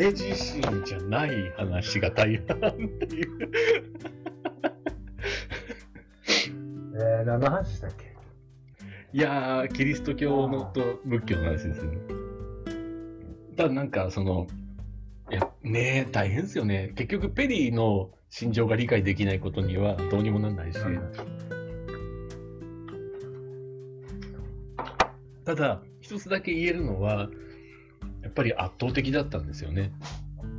明治維新じゃない話が大半っていう。えー、何の話したっけ？いやー、キリスト教のと仏教の話ですよね。ただなんか、その、いや、ねえ、大変ですよね。結局、ペリーの心情が理解できないことにはどうにもなんないし。ただ、一つだけ言えるのは、やっぱり圧倒的だったんですよね。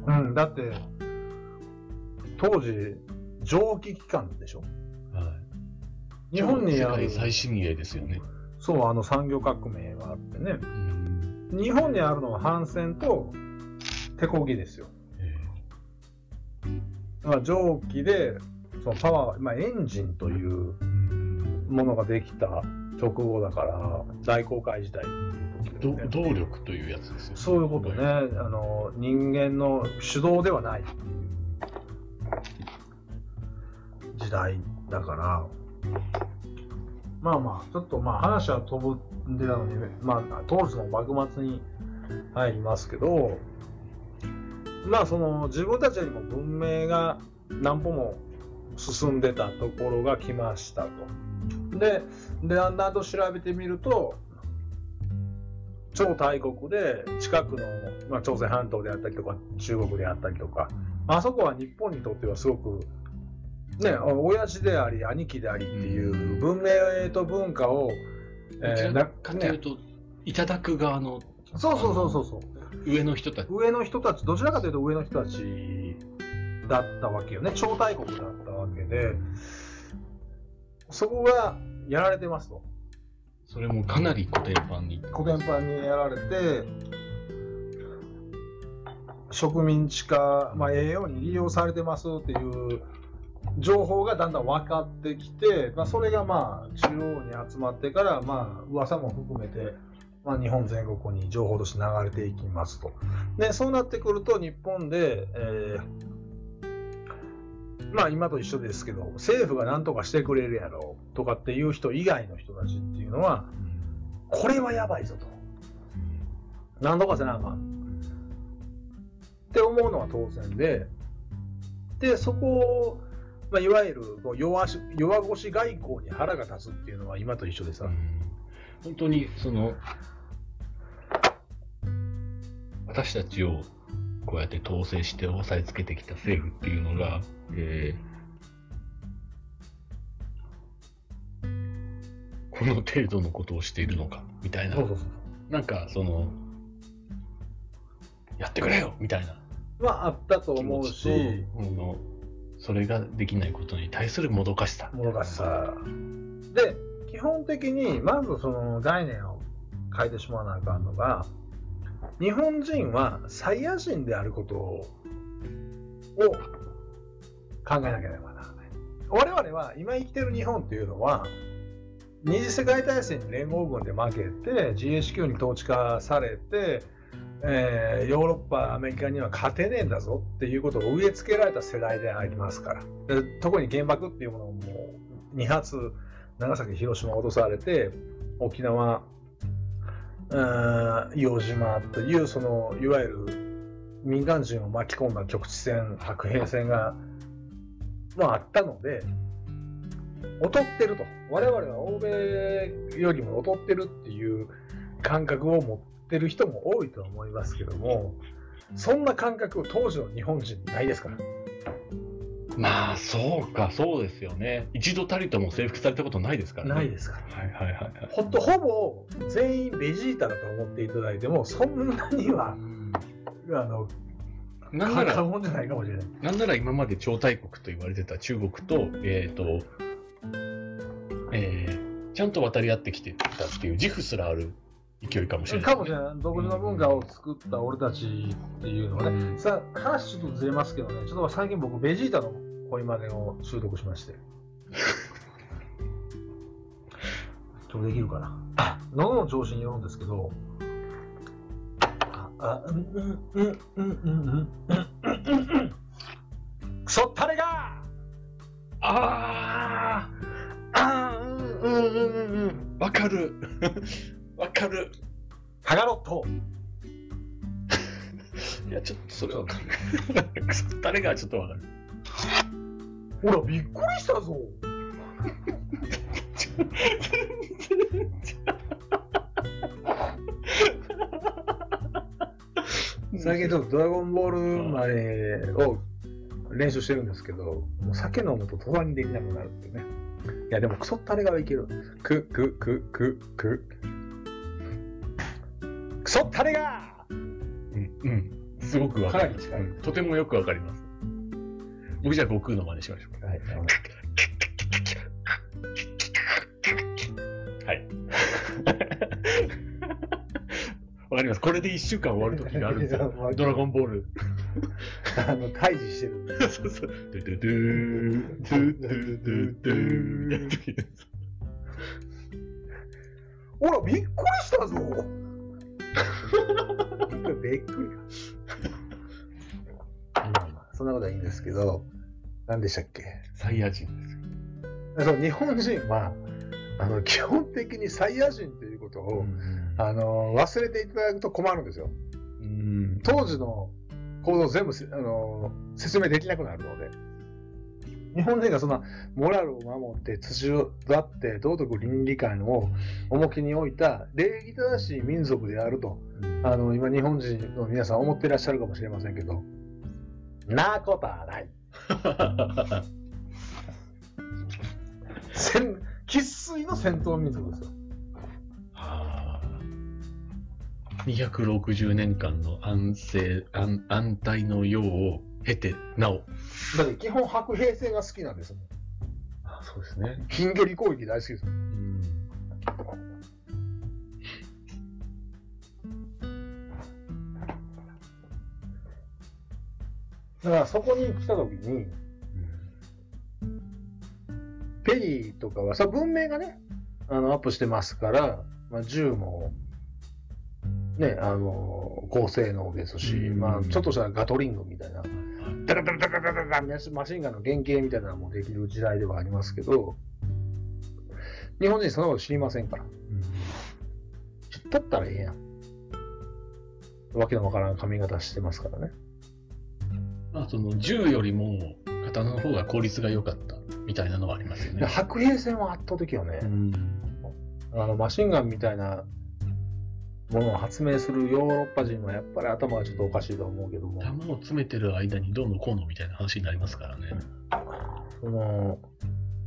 うん、だって、当時、蒸気機関でしょ？はい。日本に世ある界、最新鋭ですよね。そう、あの産業革命があってね。うん。日本にあるのは帆船と手漕ぎですよ。えまあ、蒸気で、そのパワー、まあ、エンジンというーものができた直後だから、大航海時代ど動力というやつですよ。そういうことね、あの人間の主導ではない。時代だから、まあまあ、ちょっとまあ話は飛んでたのに、まあ、当時の幕末に入りますけど、まあその自分たちよりも文明が何歩も進んでたところが来ましたと。で、でだんだんと調べてみると、超大国で近くの、まあ、朝鮮半島であったりとか中国であったりとかあそこは日本にとってはすごくね親父であり兄貴でありっていう文明と文化を、どちらなかというと、いただく側のそうそうそうそうそう。上の人たち。上の人たちどちらかというと上の人たちだったわけよね。超大国だったわけでそこがやられてますとそれもかなり古典版に。古典版にやられて植民地化、まあ、栄養に利用されてますっていう情報がだんだん分かってきて、まあ、それがまあ中央に集まってから、まあ噂も含めて、まあ、日本全国に情報として流れていきますと。でそうなってくると日本で、えーまあ今と一緒ですけど政府が何とかしてくれるやろうとかっていう人以外の人たちっていうのはこれはやばいぞと。何とかせなあかん。って思うのは当然で、で、そこを、まあ、いわゆるこう弱し弱腰外交に腹が立つっていうのは今と一緒でさ、本当に、その、私たちをこうやって統制して押さえつけてきた政府っていうのが、えーこの程度のことをしているのか、みたいなそう。そうそう。なんか、その、やってくれよみたいなまああったと気思うし、あのそれができないことに対するもどかしさ。もどかしさ。で、基本的に、まずその概念を変えてしまわなあかんのが、日本人はサイヤ人であることをを考えなければならない。我々は今生きてる日本っていうのは、二次世界大戦に連合軍で負けて、GHQ に統治化されて、えーヨーロッパ、アメリカには勝てねえんだぞっていうことを植え付けられた世代でありますから。で特に原爆っていうものをもう2発、長崎、広島落とされて、沖縄、硫黄島という、その、いわゆる民間人を巻き込んだ局地戦、白兵戦が、まああったので、劣ってると。我々は欧米よりも劣ってるっていう感覚を持ってる人も多いとは思いますけども、そんな感覚を当時の日本人ないですから。まあ、そうか、そうですよね。一度たりとも征服されたことないですからね。ないですから。はいはいはいはい。ほんとほぼ全員ベジータだと思っていただいても、そんなには、あの、なんなら、なんなら今まで超大国と言われてた中国と、えっ、と、えー、ちゃんと渡り合ってきてたっていう自負すらある勢いかもしれない、かもしれない。独自の文化を作った俺たちっていうのはね。うん。さあ、話ちょっとずれますけどね、ちょっと最近僕、ベジータの恋までを習得しまして。ちょっとできるかな。喉の調子によるんですけど、あ、あ、うん、うん、うん、うん、うん、うん、うん、うん、くそったれが！ああうんうんうんわかるわかるハガロット いや、ちょっとそれはわかる。クソったれがちょっとわかる。ほら、びっくりしたぞ。最近ちょっとドラゴンボールまでを練習してるんですけど、もう酒飲むと途端にできなくなるっていうね。いや、でもクソったれがいける。く、く、く、く、く。クソったれがうん、うん。すごくわかる。かなり近いうんとてもよくわかります。僕じゃあ悟空の真似しましょはい、う。はい。わかります。これで1週間終わる時があるんですよ。ドラゴンボール。あの、退治してるんで。そうそう。ドゥドゥドゥー、ドゥドゥドゥドゥほら、びっくりしたぞびっくりか。まあまあ、そんなことはいいんですけど、何でしたっけサイヤ人ですよ。そう日本人は、あの、基本的にサイヤ人ということを、あの、忘れていただくと困るんですよ。うん。当時の行動を全部せあの説明できなくなるので。日本人がそんなモラルを守って、秩序だって道徳倫理観を重きに置いた礼儀正しい民族であると、あの、今日本人の皆さん思ってらっしゃるかもしれませんけど、なことはない。戦生粋の戦闘民族ですよ。260年間の安静、安安泰の世を経て、なお。だって基本白兵戦が好きなんですもん。あそうですね。近距離攻撃大好きですもん。うん。だからそこに来た時に、ペリーとかはさ、文明がね、あの、アップしてますから、まあ、銃も、ね、あの、高性能ですし、うんまあ、ちょっとしたガトリングみたいな、ダラダラダラダラダラマシンガンの原型みたいなのもできる時代ではありますけど、日本人そんなこと知りませんから。知ったったらええやん。わけのわからん髪型してますからね。まあ、その銃よりも刀の方が効率が良かったみたいなのはありますよでね。白兵戦は圧倒的よね。ん。あのマシンガンみたいなものを発明するヨーロッパ人はやっぱり頭がちょっとおかしいと思うけども、弾を詰めてる間にどうのこうのみたいな話になりますからね。その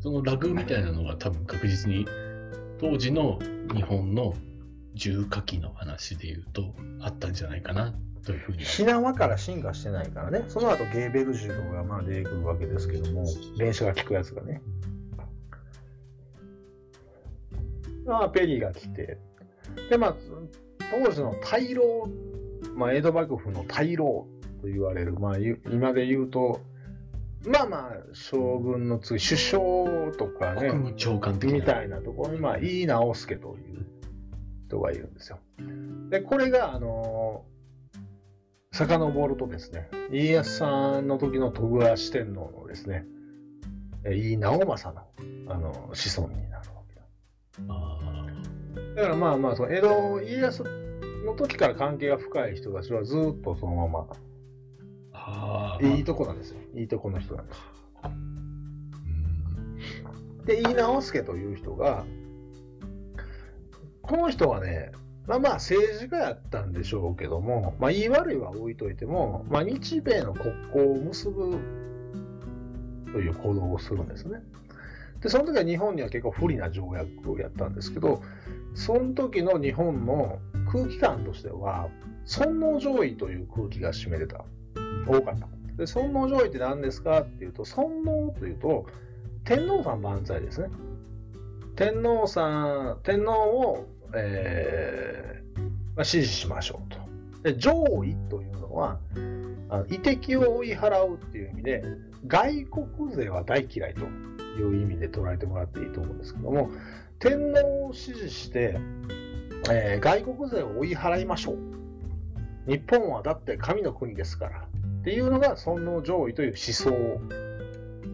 そのラグみたいなのが多分確実に当時の日本の銃火器の話で言うとあったんじゃないかなというふうに。火縄から進化してないからね、その後ゲーベル銃とかがまあ出てくるわけですけども、連射が効くやつがね。まあ、ペリーが来て、で、まあ、当時の大老、まあ、江戸幕府の大老と言われる、まあ、ゆ今で言うと、まあまあ、将軍の次、首相とかね、国務長官。みたいなところに、まあ、井伊直弼という人がいるんですよ。で、これが、あのー遡るとですね、家康さんの時の徳川四天王のですね、え井伊直政の、あの子孫になるわけだ。あだからまあまあ、その江戸、家康の時から関係が深い人たちはずっとそのまま、ああ。いいとこなんですよ。いいとこの人なんです。うんで、井伊直弼という人が、この人はね、まあまあ政治家やったんでしょうけども、まあ言い悪いは置いといても、まあ日米の国交を結ぶという行動をするんですね。で、その時は日本には結構不利な条約をやったんですけど、その時の日本の空気感としては、尊王攘夷という空気が占めてた。多かった。で、尊王攘夷って何ですかっていうと、尊王というと、天皇さん万歳ですね。天皇さん、天皇を、えーまあ、支持しましょうと。で、攘夷というのは、あの、遺敵を追い払うっていう意味で、外国勢は大嫌いという意味で捉えてもらっていいと思うんですけども、天皇を支持して、えー外国勢を追い払いましょう。日本はだって神の国ですから。っていうのが尊王攘夷という思想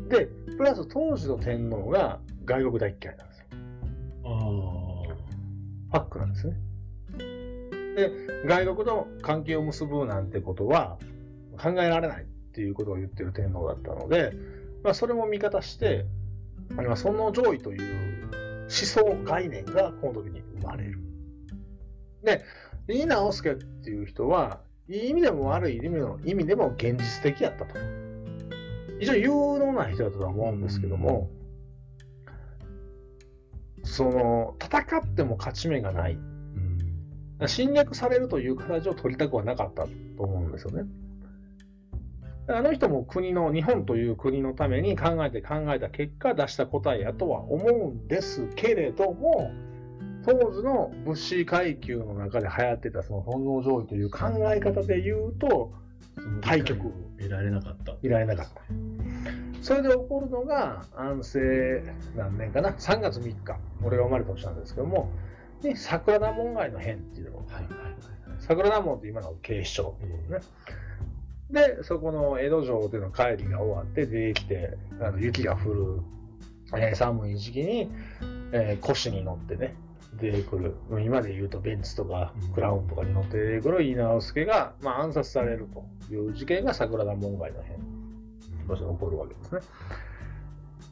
で、プラス当時の天皇が外国大嫌いなんですよ。あパックなんですね。で外国と関係を結ぶなんてことは考えられないっていうことを言ってる天皇だったので、まあ、それも味方して、まあ、尊皇攘夷という思想概念がこの時に生まれる。で、井伊直弼っていう人は、いい意味でも悪い意味の意味でも現実的やったと。非常に有能な人だとは思うんですけども、その、戦っても勝ち目がない。侵略されるという形を取りたくはなかったと思うんですよね。あの人も国の、日本という国のために考えて考えた結果出した答えやとは思うんですけれども、当時の物資階級の中で流行ってたその本能上位という考え方で言うと、対局を得られなかった。いられなかった。それで起こるのが安政何年かな、3月3日、俺が生まれた年なんですけども、に桜田門外の変っていうのを、はいはいはい。桜田門って今の警視庁ってことね。で、そこの江戸城での帰りが終わって出てきて、あの雪が降る、えー寒い時期に、えー腰に乗ってね、出てくる、今で言うとベンツとかうん。クラウンとかに乗って出てくる井直弼が、まあ、暗殺されるという事件が桜田門外の変として起こるわけですね。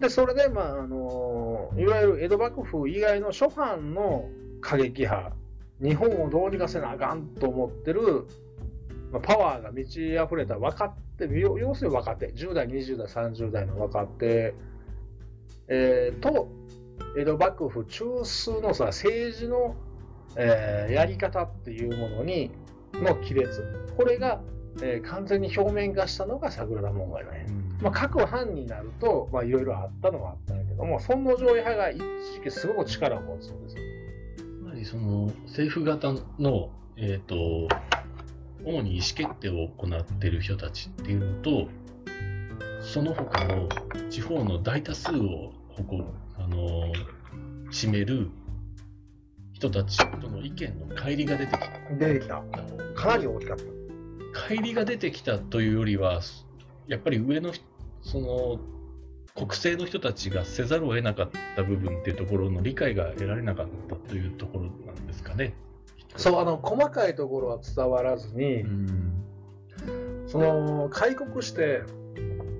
で、それで、まあ、あのいわゆる江戸幕府以外の諸藩の過激派、日本をどうにかせなあかんと思ってる、まあ、パワーが満ち溢れた若手、要要するに若手、10代、20代、30代の若手、えーと、江戸幕府中枢のさ政治の、えーやり方っていうものにの亀裂、これが、えー完全に表面化したのが桜田門外の変。まあ、各藩になると、まあ、いろいろあったのはあったんだけども、尊皇攘夷派が一時期すごく力を持つんですよ。つまりその政府型の、えー、と主に意思決定を行っている人たちっていうのとその他の地方の大多数を誇る、あの占める人たちとの意見の乖離が出てきた。出てきた。かなり大きかった。乖離が出てきたというよりはやっぱり上のその国政の人たちがせざるを得なかった部分っていうところの理解が得られなかったというところなんですかね。そう、あの、細かいところは伝わらずに、うんその、開国して、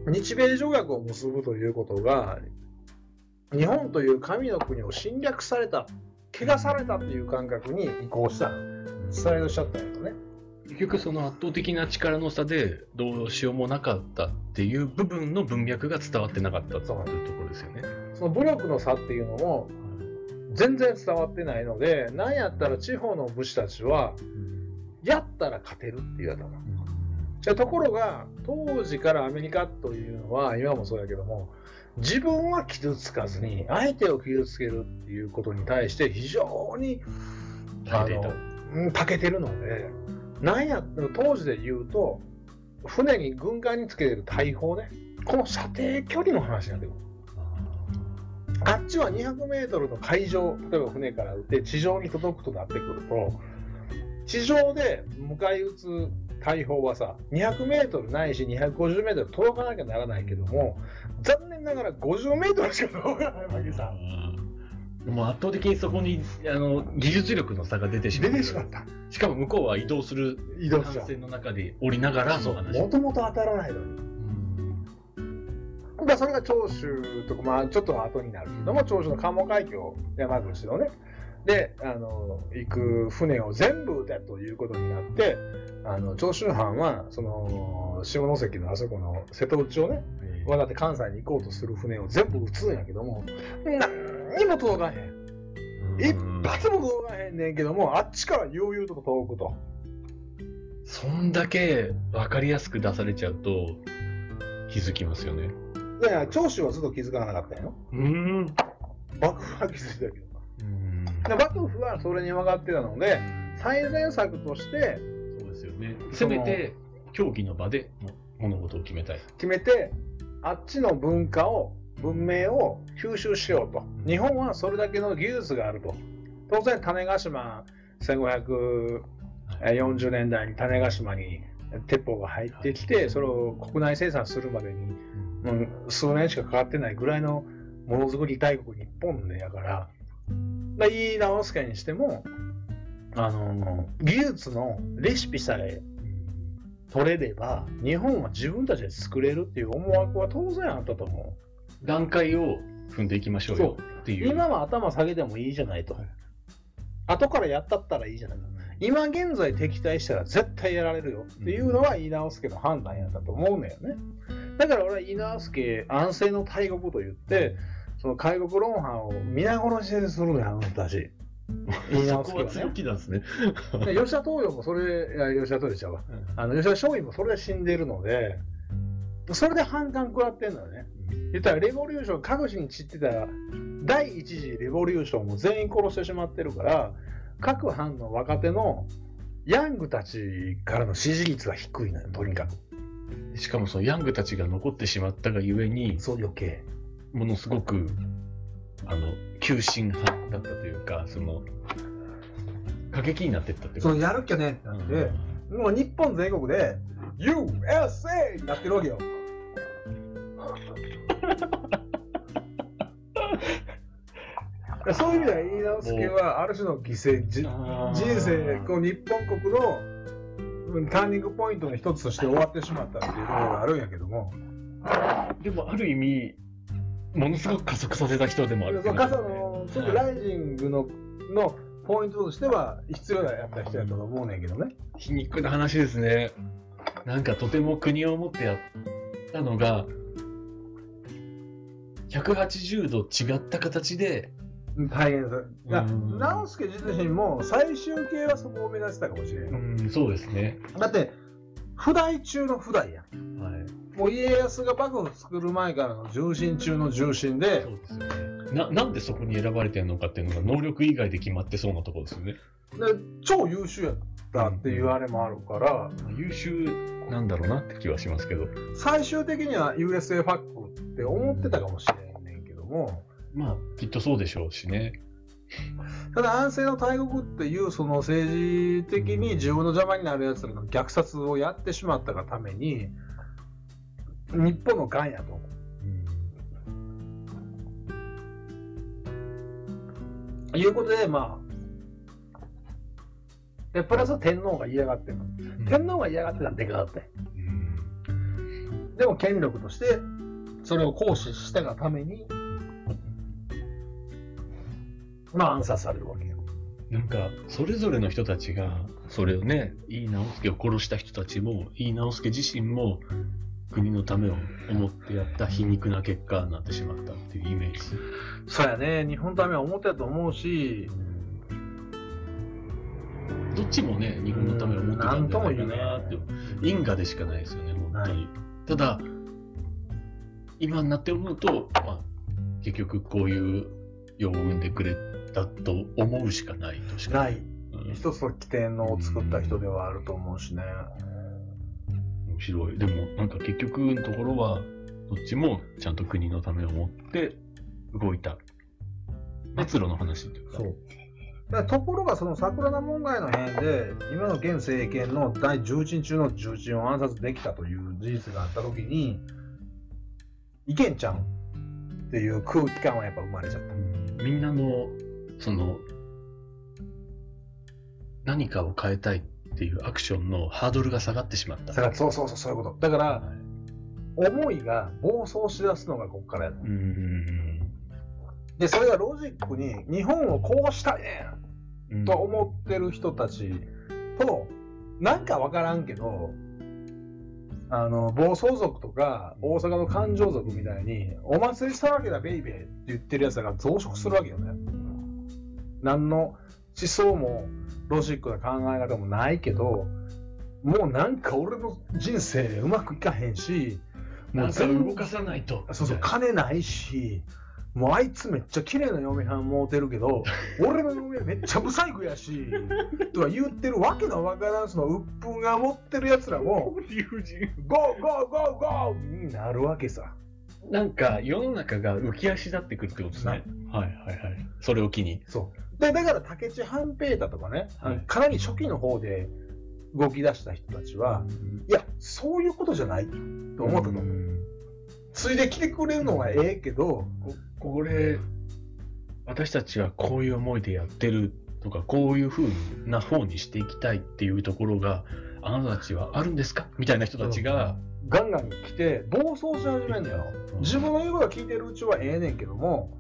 日米条約を結ぶということが、日本という神の国を侵略された、汚されたという感覚に移行した、スライドしちゃったんだよね。結局その圧倒的な力の差でどうしようもなかったっていう部分の文脈が伝わってなかったというところですよね。その武力の差っていうのも、全然伝わってないので、なんやったら地方の武士たちは、やったら勝てるっていうやつだな。じゃあところが当時からアメリカというのは今もそうやけども自分は傷つかずに相手を傷つけるっていうことに対して非常にあのうん長けてるのでなんや当時で言うと船に軍艦につけてる大砲ね。この射程距離の話になってくるあっちは200メートルの海上例えば船から撃って地上に届くとなってくると。地上で迎え撃つ大砲はさ200メートルないし250メートル届かなきゃならないけども残念ながら50メートルしか届かないわけさ。うん。もう圧倒的にそこにあの技術力の差が出てしまった。しかも向こうは移動する移動船の中で降りながら。もともと当たらないのに。うんまあそれが長州とか、まあ、ちょっと後になるけども、長州の関門海峡、山口のね、で、あの、行く船を全部撃てということになって、あの、長州藩は、その、下関のあそこの瀬戸内をね、わざって関西に行こうとする船を全部撃つんやけども、何にも届かへん。一発も届かへんねんけども、あっちから悠々と届くと。そんだけ分かりやすく出されちゃうと気づきますよね。いやいや、長州はずっと気づかなかったんよ。うん。幕府は気づいたけど。で幕府はそれに分かってたので、最善策としてそうですよね。せめて競技の場で物事を決めたい。決めて、あっちの文化を、文明を吸収しようと。日本はそれだけの技術があると。当然、種子島、1540年代に種子島に鉄砲が入ってきて、それを国内生産するまでに、もう数年しかかかってないぐらいのものづくり大国日本でやから、まあ、いい直輔にしても、あの技術のレシピさえ取れれば日本は自分たちで作れるっていう思惑は当然あったと思段階を踏んでいきましょうよってういう。今は頭下げてもいいじゃないと、はい。後からやったったらいいじゃない。今現在敵対したら絶対やられるよっていうのは井直輔の判断やったと思うんだよねだから俺は井直輔安政の大国と言ってその開国論派を皆殺しにするのよあの人たち井そこは強気なんですね。で吉田東洋もそれ、吉田東洋ちゃうわ。あの吉田松陰もそれで死んでるので、それで反感食らってんのよね。言ったらレボリューション、各地に散ってた第一次レボリューションも全員殺してしまってるから、各藩の若手のヤングたちからの支持率が低いのよ、とにかく。しかもそのヤングたちが残ってしまったがゆえに、そう余計。ものすごく、あの、急進派だったというか、その、過激になっていったってそことのやるっきゃねってなって、もう日本全国で USA! やってるわけよ。そういう意味では言い直すけはある種の犠牲じあー人生こう日本国のうんターニングポイントの一つとして終わってしまったっていうところがあるんやけどもでもある意味、ものすごく加速させた人でもあるその傘のちょっとライジングののポイントとしては必要なやった人やと思うねんけどね。皮肉な話ですね。なんかとても国を持ってやったのが、180度違った形で、大変です。直輔自身も最終形はそこを目指してたかもしれん。うん、そうですね。だって、不代中の不代やん。はい。もう家康が幕府作る前からの重臣中の重臣でそ、うですよね。な、なんでそこに選ばれてるのかっていうのが能力以外で決まってそうなところですよね。で超優秀やったっていうあれもあるから、優秀なんだろうなって気はしますけど。最終的には USA ファックって思ってたかもしれんねんけども、まあ、きっとそうでしょうしね。ただ安政の大国っていうその政治的に自分の邪魔になるやつらの虐殺をやってしまったがために、日本の癌やと。いうことで、まあ、でプラス天皇が嫌がってるの。天皇が嫌がってたらでかかったようんでも権力としてそれを行使したがために、まあ暗殺されるわけよ。なんか、それぞれの人たちが、それをね、井伊直弼を殺した人たちも、井伊直弼自身も、国のためを思ってやった皮肉な結果になってしまったっていうイメージ。そうやね、日本のためは思ってたと思うし、どっちもね、日本のためを思ってたんじゃないかなって、因果でしかないですよね、本当に。はただ、今になって思うと、まあ、結局こういう世を生んでくれたと思うしかないとしか。ない。うん一つの起点の作った人ではあると思うしね。面白い。でも、なんか結局のところは、どっちもちゃんと国のためを思って動いた。末路の話っていうか。そう。ところがその桜田門外の辺で今の現政権の第重鎮中の重鎮を暗殺できたという事実があった時にいけんちゃうんっていう空気感はやっぱ生まれちゃった。みんなの、その、何かを変えたいっていうアクションのハードルが下がってしまった。そうそうそうそういうこと。だから思いが暴走しだすのがここからやうんうんでそれがロジックに日本をこうしたいねうんんと思ってる人たちとなんかわからんけどあの暴走族とか大阪の感情族みたいにお祭り騒ぎだベイベーって言ってるやつらが増殖するわけよね。何の思想もロジックな考え方もないけどもうなんか俺の人生うまくいかへんしもうん全部動かさないと。そうそう、金ないし、もうあいつめっちゃ綺麗な嫁はんもうてるけど、俺の嫁めっちゃブサイクやし、とか言ってるわけのわからんその鬱憤が持ってる奴らも。ゴーゴーゴーゴーになるわけさ。なんか世の中が浮き足立ってくるってことですね。はいはいはい。それを機に。そう。で、だから武市半平太とかね、はい。かなり初期の方で動き出した人たちは、いや、そういうことじゃないと思ったと思う。ん。ついで来てくれるのはええけど、ここれ、私たちはこういう思いでやってるとかこういう風な方にしていきたいっていうところがあなたたちはあるんですか？みたいな人たちが、ガンガン来て暴走し始めんだよ。自分の言うこと聞いてるうちはええねんけども、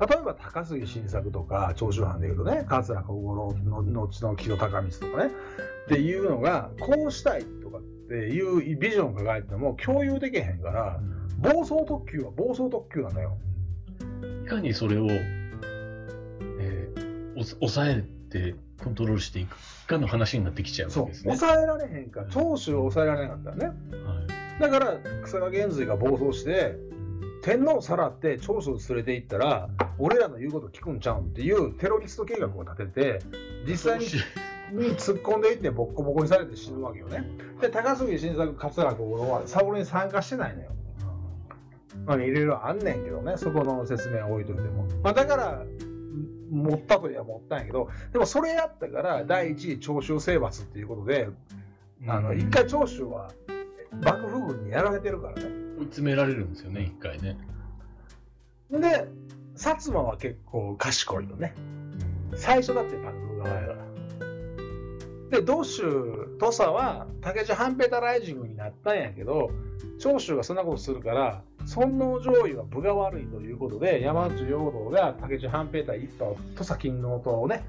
例えば高杉晋作とか長州藩でいうとね、桂小五郎の後の木戸孝光とかね、っていうのが、こうしたいとかっていうビジョンが書いても共有できへんから、暴走特急は暴走特急なのよ。いかにそれを、えーお抑えてコントロールしていくかの話になってきちゃうわそうけですね。抑えられへんから、長州を抑えられなかったらね。はいだから、草加源瑞が暴走して、天皇をさらって長州を連れて行ったら、俺らの言うこと聞くんちゃうんっていうテロリスト計画を立てて、実際にに突っ込んでいってボッコボコにされて死ぬわけよね。で、高杉晋作、桂小五郎はサボに参加してないのよ。まあ、いろいろあんねんけどね、そこの説明は置いといても。まあ、だから、持ったといえば持ったんやけど、でもそれやったから、第一位長州征伐っていうことで、あの、一回長州は幕府軍にやられてるからね。追い詰められるんですよね、一回ね。で、薩摩は結構賢いよね。最初だって幕府側やから。で、道州、土佐は竹地半平太ライジングになったんやけど、長州がそんなことするから、尊王攘夷は分が悪いということで、山内陽道が竹地半平太一派を、土佐勤王党をね、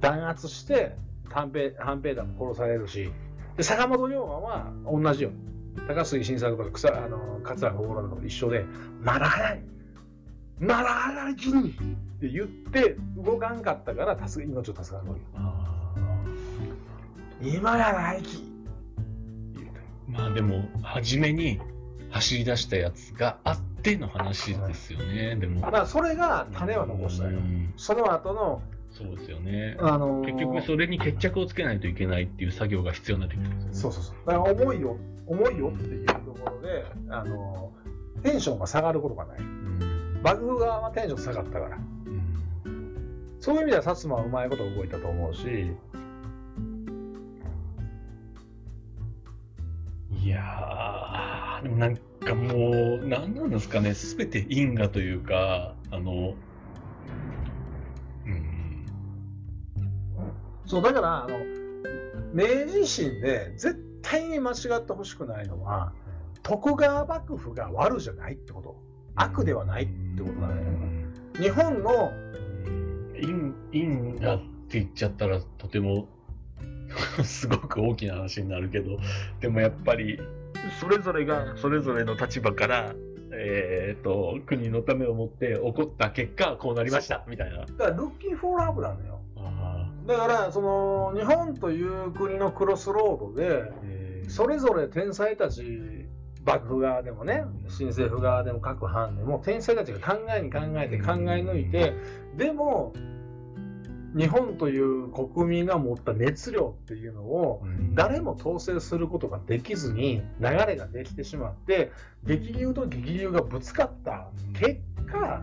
弾圧して、半平半平太も殺されるし、で坂本龍馬は同じよ。高杉晋作とか草あの桂小五郎とかと一緒で、まだ早い。まだ早いきに。って言って動かんかったから助け命を助かるわけ今やないき。まあでも、初めに走り出したやつがあっての話ですよね、でも。だからそれが種は残したよ。う。ん。その後の、そうですよね。あのー結局それに決着をつけないといけないっていう作業が必要になってくる。そうそうそう。だから重いよ、重いよっていうところで、あのーテンションが下がることがない。うん幕府側はテンション下がったから。うんそういう意味では薩摩はうまいこと動いたと思うし、いやー、でもなんかもう、なんなんですかね、すべて因果というか、あの、そう、だから、あの、明治維新で絶対に間違ってほしくないのは、徳川幕府が悪じゃないってこと。悪ではないってことだね。日本の、因因果って言っちゃったらとても すごく大きな話になるけどでもやっぱりそれぞれがそれぞれの立場から、えー、と国のためをもって起こった結果こうなりましたみたいな。だから、ルッキー・フォー・ラブなのよ。あだから、その、日本という国のクロスロードで、それぞれ天才たち、幕府側でもね、新政府側でも各藩でも、天才たちが考えに考えて考え抜いて、でも、日本という国民が持った熱量っていうのを、うん。誰も統制することができずに流れができてしまって激流と激流がぶつかった結果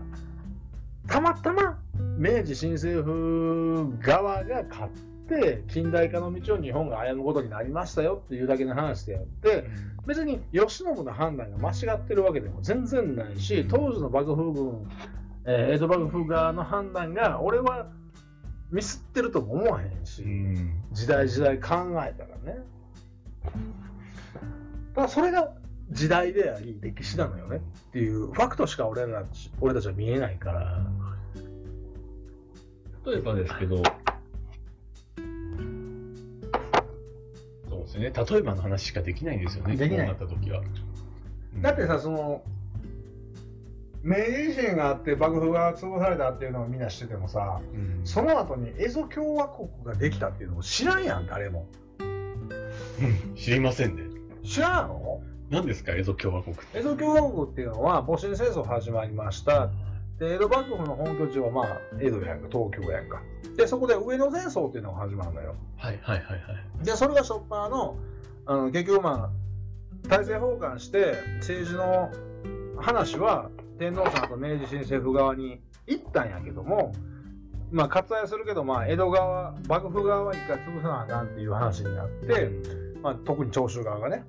たまたま明治新政府側が勝って近代化の道を日本が歩むことになりましたよっていうだけの話であって別に慶喜の判断が間違ってるわけでも全然ないし当時の幕府軍、えー江戸幕府側の判断が俺はミスってるとも思わへんし。うん時代時代考えたらね。だからそれが時代であり歴史なのよねっていうファクトしか俺ら俺たちは見えないから。例えばですけど、そうですね、例えばの話しかできないんですよね、できなった時は。うんだってさ、その、明治維新があって幕府が潰されたっていうのをみんな知っててもさ、うんその後に蝦夷共和国ができたっていうのを知らんやん、誰も。うん知りませんね。知らんの？何ですか、蝦夷共和国って。蝦夷共和国っていうのは戊辰戦争始まりました。で、江戸幕府の本拠地はまあ、江戸やんか、東京やんか。で、そこで上野戦争っていうのが始まるのよ。はいはいはいはい。で、それがショッパーの、あの結局まあ、大政奉還して、政治の話は天皇さんと明治新政府側に行ったんやけども、まあ、割愛するけど、まあ、江戸側、幕府側は一回潰さなあかんっていう話になって、まあ、特に長州側がね。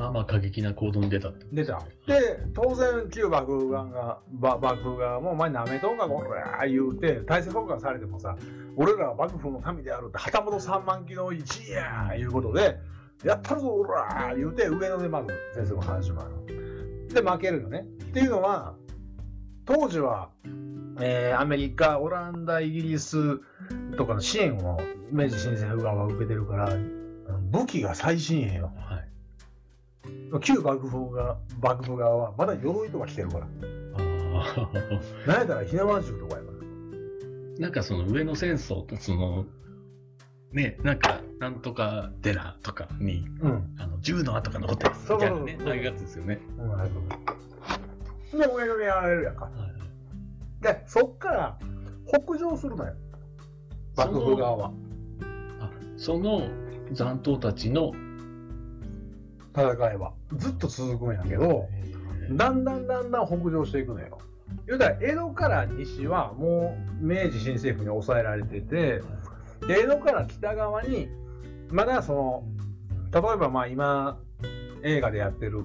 まあまあ過激な行動に出たって。出た。で、当然、旧幕府側が、ば幕府側も、お前なめとんか、こら言うて、体制崩壊されてもさ、俺らは幕府の民であるって、旗本三万機の一位やいうことで、やったるぞ、おら言うて、上野でまず先生の話もある。で、負けるよね。っていうのは、当時は、えーアメリカ、オランダ、イギリスとかの支援を明治新政府側は受けてるから、武器が最新鋭よ。はい。旧幕府が幕府側はまだ鎧とか着てるから。あなんやったら火縄銃とかやかあ。なんかその上野戦争とその、ね、なんか、なんとか寺とかに、ら。うん。あの銃の跡が残ってますみたいなねそうそうそう、ああいうやつですよね。うん、なるほど。で、上野でやられるやんか。はいで、そっから北上するのよ。幕府側は。あその残党たちの、戦いは。ずっと続くんやけど、だんだんだんだん北上していくのよ。言うたら、江戸から西はもう明治新政府に抑えられてて、で江戸から北側に、まだその、例えばまあ今、映画でやってる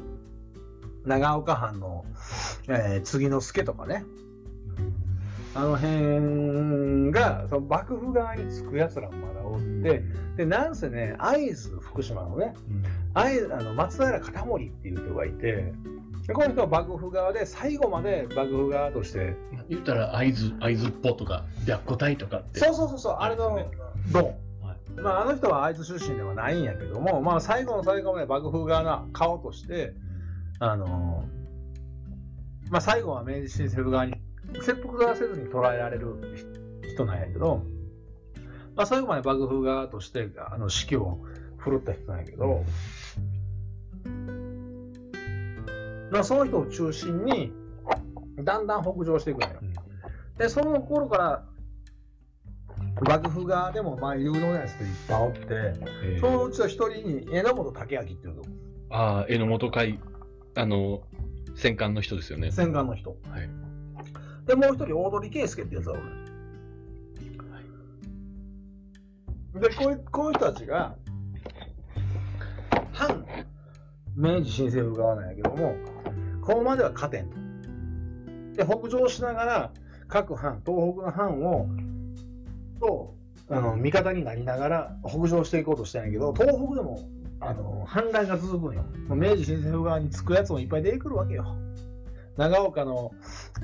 長岡藩の、えー次の助とかね、あの辺が、その幕府側につく奴らもまだおって、で、なんせね、会津福島のね、会津あの松平片盛っていう人がいて、でこの人は幕府側で最後まで幕府側として、言ったら会津、会津っぽとか、白虎隊とかって。そうそうそうそう、あれのドン。はいまあ、あの人は会津出身ではないんやけども、まあ、最後の最後まで幕府側の顔として、あのまあ、最後は明治新政府側に切腹側せずに捉えられる人なんやけど、まあ、最後まで幕府側としてあの指揮を振るった人なんやけど、まあ、その人を中心にだんだん北上していくのよ。で、その頃から幕府側でもまあ有能なやつっていっぱいおって、えーそのうちの一人に榎本武明っていうの、ああ、榎本会、あの、戦艦の人ですよね。戦艦の人。はい。で、もう一人、大鳥圭介ってやつがおる。で、こういうこういう人たちが、明治新政府側なんやけども、ここまでは勝てんと。で、北上しながら、各藩、東北の藩を、と、あの、味方になりながら北上していこうとしたんやけど、東北でも、あの、反乱が続くんよ。明治新政府側につくやつもいっぱい出てくるわけよ。長岡の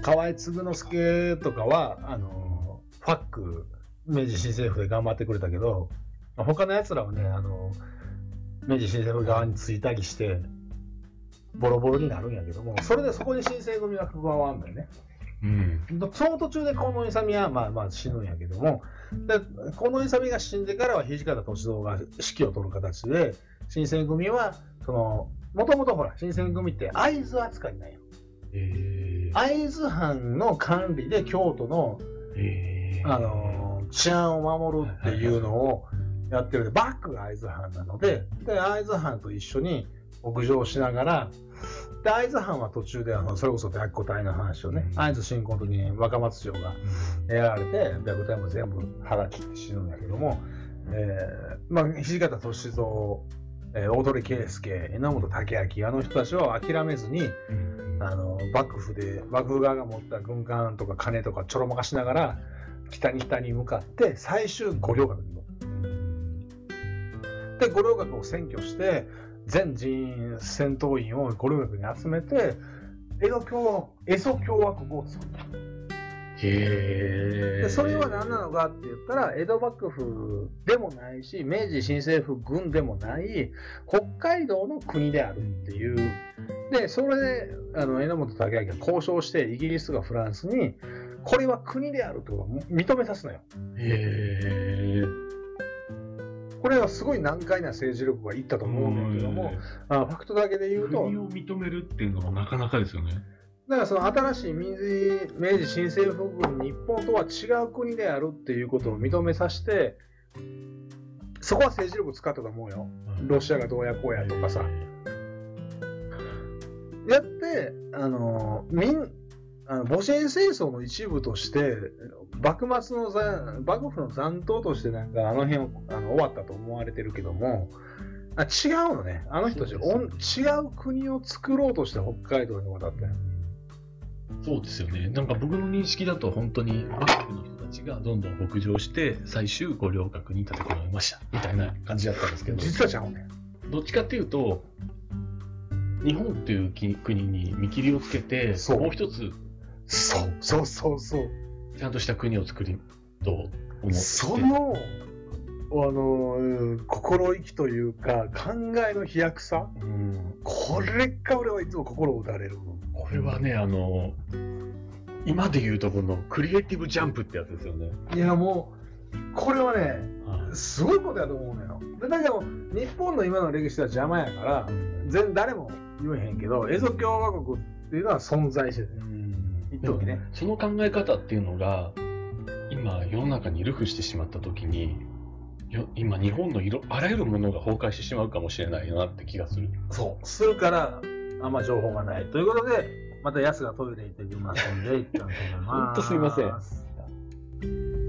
河合嗣之助とかは、あの、ファック、明治新政府で頑張ってくれたけど、他の奴らはね、あの、明治新政府側についたりして、ボロボロになるんやけども、それでそこに新生組が加わるんだよね。うん。その途中で近藤勇はまあまあ死ぬんやけども、で近藤勇が死んでからは土方歳三が指揮を取る形で、新選組は、その、もともとほら、新選組って会津扱いなんよ。えー、会津藩の管理で京都の、えー、あのー治安を守るっていうのをやってるバックが会津藩なので、で、会津藩と一緒に北上しながら、で、会津藩は途中で、あの、それこそ白虎隊の話をね、うん。会津侵攻の時に若松城がやられて、白虎隊も全部腹切って死ぬんだけども、えー、まあ、土方歳三、えー大鳥圭介、榎本武明、あの人たちは諦めずに、うん。あの幕府で幕府側が持った軍艦とか金とかちょろまかしながら北に北に向かって最終五稜郭に乗って五稜郭を占拠して全人員戦闘員を五稜郭に集めて江戸共江蘇共和国を作ったへえ。でそれは何なのかって言ったら江戸幕府でもないし明治新政府軍でもない北海道の国であるっていうでそれであの榎本武明が交渉してイギリスがフランスにこれは国であるとを認めさすのよへえ。これはすごい難解な政治力がいったと思うんだけどもあファクトだけで言うと国を認めるっていうのもなかなかですよね。だからその新しい明治明治新政府軍日本とは違う国であるっていうことを認めさせてそこは政治力使ったと思うよ。ロシアがどうやこうやとかさ。やってあの民戊辰戦争の一部として幕末のざ幕府の残党としてなんかあの辺をあの終わったと思われてるけどもあ違うのね。あの人たち、そうおん違う国を作ろうとして北海道に渡って。そうですよね。なんか僕の認識だと本当に幕府の人たちがどんどん北上して最終五稜郭に立てこもりましたみたいな感じだったんですけど、実はちゃうね。どっちかっていうと、日本っていうき国に見切りをつけて、もう一つそうそうそうそう。ちゃんとした国を作りと思って？その、あの、うん心意気というか、考えの飛躍さ、うん、これが俺はいつも心を打たれる。これはね、あの、今で言うとこのクリエイティブジャンプってやつですよね。いや、もう、これはね、はいすごいことやと思うのよ。でだけど、日本の今の歴史は邪魔やから、全誰も言えへんけど、エゾ共和国っていうのは存在してて、一時ね。その考え方っていうのが今世の中にルフしてしまった時によ今日本のいろあらゆるものが崩壊してしまうかもしれないなって気がするそう。するから、あんま情報がない。ということで、またヤスがトイレ行ってきますんで、一旦止めます。ほんとすいません